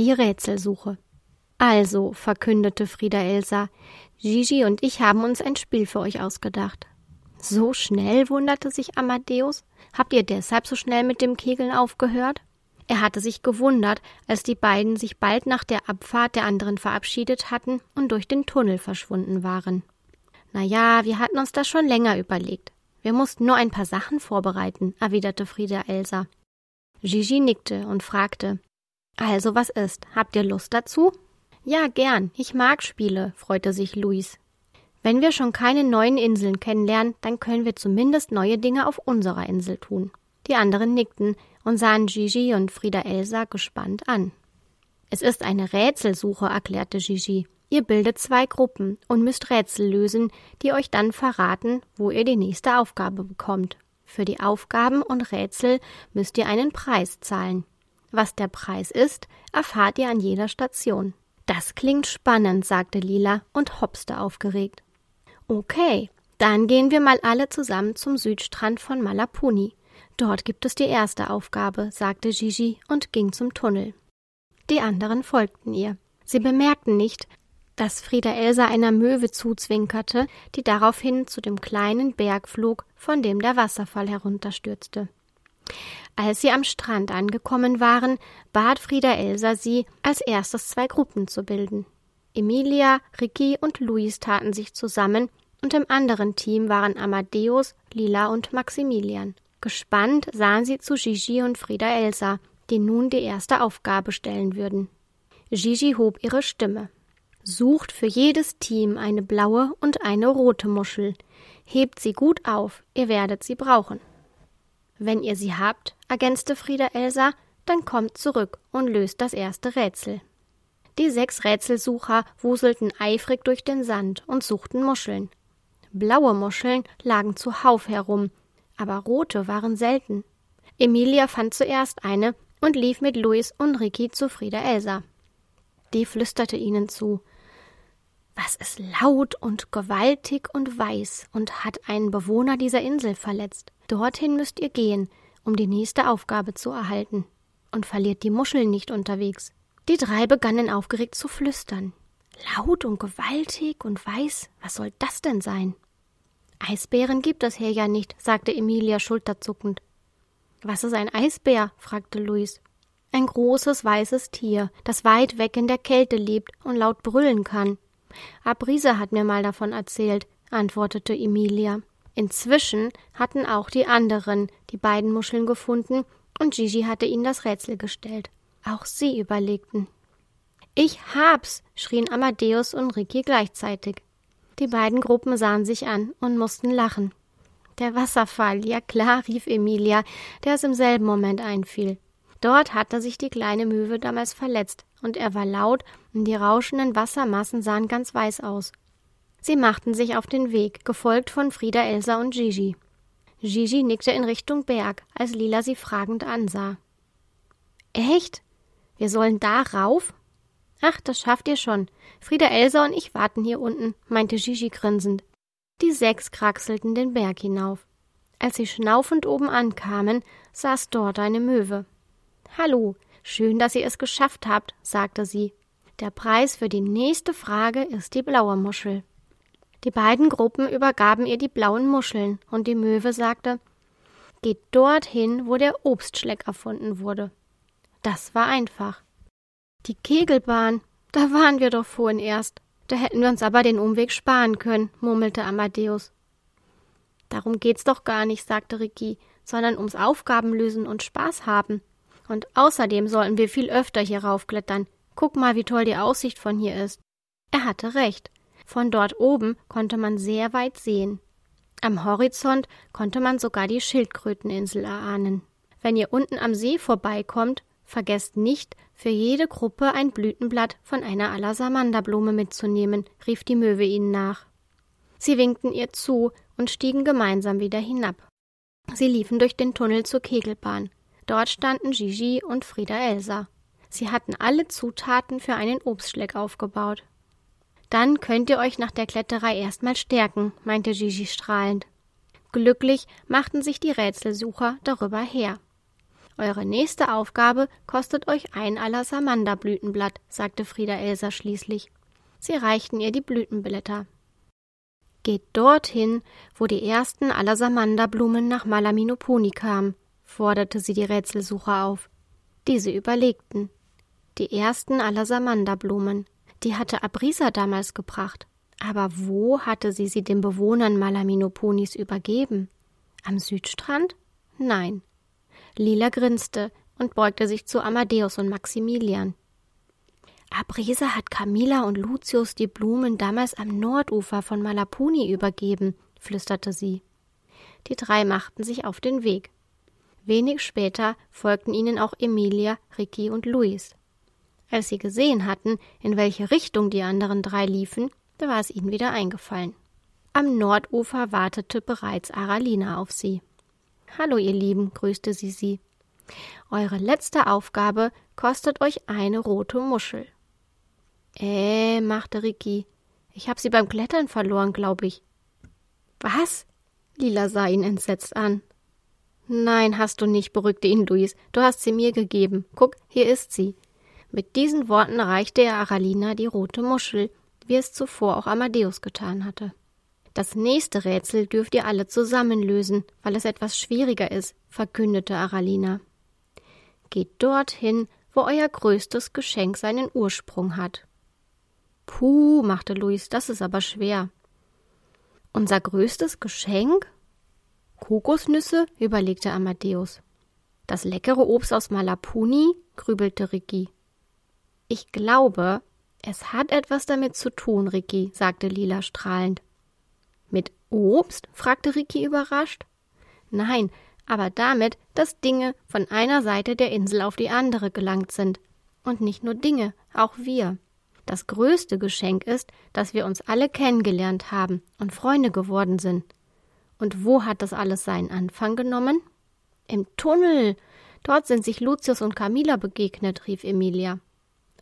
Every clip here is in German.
Die Rätselsuche Also, verkündete Frieda Elsa, Gigi und ich haben uns ein Spiel für euch ausgedacht. So schnell, wunderte sich Amadeus. Habt ihr deshalb so schnell mit dem Kegeln aufgehört? Er hatte sich gewundert, als die beiden sich bald nach der Abfahrt der anderen verabschiedet hatten und durch den Tunnel verschwunden waren. Na ja, wir hatten uns das schon länger überlegt. Wir mussten nur ein paar Sachen vorbereiten, erwiderte Frieda Elsa. Gigi nickte und fragte: Also was ist? Habt ihr Lust dazu? Ja, gern. Ich mag Spiele, freute sich Luis. Wenn wir schon keine neuen Inseln kennenlernen, dann können wir zumindest neue Dinge auf unserer Insel tun. Die anderen nickten, und sahen Gigi und Frieda Elsa gespannt an. Es ist eine Rätselsuche, erklärte Gigi. Ihr bildet zwei Gruppen und müsst Rätsel lösen, die euch dann verraten, wo ihr die nächste Aufgabe bekommt. Für die Aufgaben und Rätsel müsst ihr einen Preis zahlen. Was der Preis ist, erfahrt ihr an jeder Station. Das klingt spannend, sagte Lila und hopste aufgeregt. Okay, dann gehen wir mal alle zusammen zum Südstrand von Malapuni. Dort gibt es die erste Aufgabe, sagte Gigi und ging zum Tunnel. Die anderen folgten ihr. Sie bemerkten nicht, dass Frieda Elsa einer Möwe zuzwinkerte, die daraufhin zu dem kleinen Berg flog, von dem der Wasserfall herunterstürzte. Als sie am Strand angekommen waren, bat Frieda Elsa sie, als erstes zwei Gruppen zu bilden. Emilia, Ricky und Luis taten sich zusammen, und im anderen Team waren Amadeus, Lila und Maximilian. Gespannt sahen sie zu Gigi und Frieda Elsa, die nun die erste Aufgabe stellen würden. Gigi hob ihre Stimme. Sucht für jedes Team eine blaue und eine rote Muschel. Hebt sie gut auf, ihr werdet sie brauchen. Wenn ihr sie habt, ergänzte Frieda Elsa, dann kommt zurück und löst das erste Rätsel. Die sechs Rätselsucher wuselten eifrig durch den Sand und suchten Muscheln. Blaue Muscheln lagen zuhauf herum, aber rote waren selten. Emilia fand zuerst eine und lief mit Luis und Ricky zu Frieda Elsa. Die flüsterte ihnen zu. Was ist laut und gewaltig und weiß und hat einen Bewohner dieser Insel verletzt? Dorthin müsst ihr gehen, um die nächste Aufgabe zu erhalten. Und verliert die Muscheln nicht unterwegs. Die drei begannen aufgeregt zu flüstern. Laut und gewaltig und weiß, was soll das denn sein? Eisbären gibt es hier ja nicht, sagte Emilia schulterzuckend. Was ist ein Eisbär? fragte Luis. Ein großes weißes Tier, das weit weg in der Kälte lebt und laut brüllen kann. Abrise hat mir mal davon erzählt, antwortete Emilia. Inzwischen hatten auch die anderen die beiden Muscheln gefunden und Gigi hatte ihnen das Rätsel gestellt. Auch sie überlegten. Ich hab's, schrien Amadeus und Ricky gleichzeitig. Die beiden Gruppen sahen sich an und mussten lachen. Der Wasserfall, ja klar, rief Emilia, der es im selben Moment einfiel. Dort hatte sich die kleine Möwe damals verletzt, und er war laut, und die rauschenden Wassermassen sahen ganz weiß aus. Sie machten sich auf den Weg, gefolgt von Frieda, Elsa und Gigi. Gigi nickte in Richtung Berg, als Lila sie fragend ansah. Echt? Wir sollen da rauf? Ach, das schafft ihr schon. Frieda Elsa und ich warten hier unten, meinte Gigi grinsend. Die sechs kraxelten den Berg hinauf. Als sie schnaufend oben ankamen, saß dort eine Möwe. Hallo, schön, dass ihr es geschafft habt, sagte sie. Der Preis für die nächste Frage ist die blaue Muschel. Die beiden Gruppen übergaben ihr die blauen Muscheln, und die Möwe sagte Geht dorthin, wo der Obstschleck erfunden wurde. Das war einfach. Die Kegelbahn, da waren wir doch vorhin erst. Da hätten wir uns aber den Umweg sparen können, murmelte Amadeus. Darum geht's doch gar nicht, sagte Ricky, sondern ums Aufgabenlösen und Spaß haben. Und außerdem sollten wir viel öfter hier raufklettern. Guck mal, wie toll die Aussicht von hier ist. Er hatte recht. Von dort oben konnte man sehr weit sehen. Am Horizont konnte man sogar die Schildkröteninsel erahnen. Wenn ihr unten am See vorbeikommt, Vergesst nicht, für jede Gruppe ein Blütenblatt von einer Alasamanderblume mitzunehmen, rief die Möwe ihnen nach. Sie winkten ihr zu und stiegen gemeinsam wieder hinab. Sie liefen durch den Tunnel zur Kegelbahn. Dort standen Gigi und Frieda Elsa. Sie hatten alle Zutaten für einen Obstschleck aufgebaut. Dann könnt ihr euch nach der Kletterei erstmal stärken, meinte Gigi strahlend. Glücklich machten sich die Rätselsucher darüber her. Eure nächste Aufgabe kostet euch ein Alasamanderblütenblatt, sagte Frieda Elsa schließlich. Sie reichten ihr die Blütenblätter. Geht dorthin, wo die ersten Alasamanderblumen nach Malaminoponi kamen, forderte sie die Rätselsucher auf. Diese überlegten. Die ersten Alasamanderblumen, die hatte Abrisa damals gebracht. Aber wo hatte sie sie den Bewohnern Malaminoponis übergeben? Am Südstrand? Nein. Lila grinste und beugte sich zu Amadeus und Maximilian. Abrisa hat Camilla und Lucius die Blumen damals am Nordufer von Malapuni übergeben, flüsterte sie. Die drei machten sich auf den Weg. Wenig später folgten ihnen auch Emilia, Ricky und Luis. Als sie gesehen hatten, in welche Richtung die anderen drei liefen, da war es ihnen wieder eingefallen. Am Nordufer wartete bereits Aralina auf sie. Hallo, ihr Lieben, grüßte sie sie. Eure letzte Aufgabe kostet euch eine rote Muschel. Äh, machte Ricky. Ich hab sie beim Klettern verloren, glaub ich. Was? Lila sah ihn entsetzt an. Nein, hast du nicht, beruhigte ihn Luis. Du hast sie mir gegeben. Guck, hier ist sie. Mit diesen Worten reichte er Aralina die rote Muschel, wie es zuvor auch Amadeus getan hatte. Das nächste Rätsel dürft ihr alle zusammen lösen, weil es etwas schwieriger ist, verkündete Aralina. Geht dorthin, wo euer größtes Geschenk seinen Ursprung hat. Puh, machte Luis, das ist aber schwer. Unser größtes Geschenk? Kokosnüsse, überlegte Amadeus. Das leckere Obst aus Malapuni, grübelte Ricky. Ich glaube, es hat etwas damit zu tun, Ricky, sagte Lila strahlend. Mit Obst? fragte Ricky überrascht. Nein, aber damit, dass Dinge von einer Seite der Insel auf die andere gelangt sind. Und nicht nur Dinge, auch wir. Das größte Geschenk ist, dass wir uns alle kennengelernt haben und Freunde geworden sind. Und wo hat das alles seinen Anfang genommen? Im Tunnel. Dort sind sich Lucius und Camilla begegnet, rief Emilia.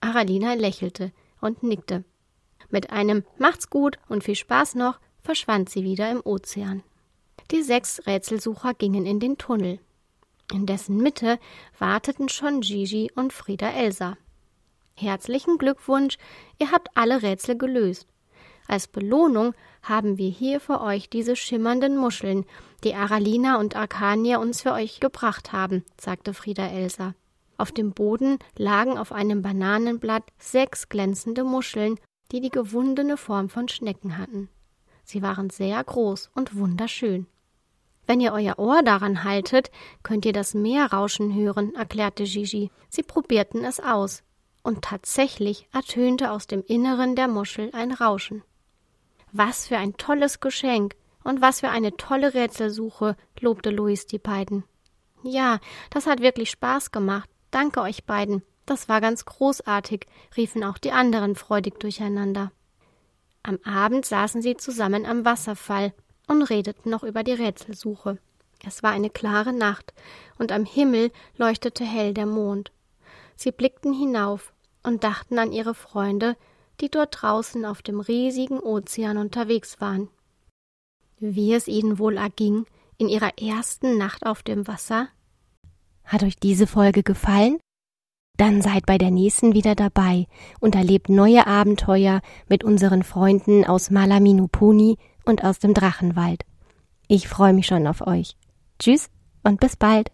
Aralina lächelte und nickte. Mit einem Macht's gut und viel Spaß noch verschwand sie wieder im Ozean. Die sechs Rätselsucher gingen in den Tunnel. In dessen Mitte warteten schon Gigi und Frieda Elsa. Herzlichen Glückwunsch, ihr habt alle Rätsel gelöst. Als Belohnung haben wir hier für euch diese schimmernden Muscheln, die Aralina und Arcania uns für euch gebracht haben, sagte Frieda Elsa. Auf dem Boden lagen auf einem Bananenblatt sechs glänzende Muscheln, die die gewundene Form von Schnecken hatten. Sie waren sehr groß und wunderschön. Wenn ihr euer Ohr daran haltet, könnt ihr das Meer rauschen hören, erklärte Gigi. Sie probierten es aus. Und tatsächlich ertönte aus dem Inneren der Muschel ein Rauschen. Was für ein tolles Geschenk und was für eine tolle Rätselsuche, lobte Luis die beiden. Ja, das hat wirklich Spaß gemacht. Danke euch beiden. Das war ganz großartig, riefen auch die anderen freudig durcheinander. Am Abend saßen sie zusammen am Wasserfall und redeten noch über die Rätselsuche. Es war eine klare Nacht, und am Himmel leuchtete hell der Mond. Sie blickten hinauf und dachten an ihre Freunde, die dort draußen auf dem riesigen Ozean unterwegs waren. Wie es ihnen wohl erging in ihrer ersten Nacht auf dem Wasser? Hat euch diese Folge gefallen? Dann seid bei der nächsten wieder dabei und erlebt neue Abenteuer mit unseren Freunden aus Malaminupuni und aus dem Drachenwald. Ich freue mich schon auf euch. Tschüss und bis bald.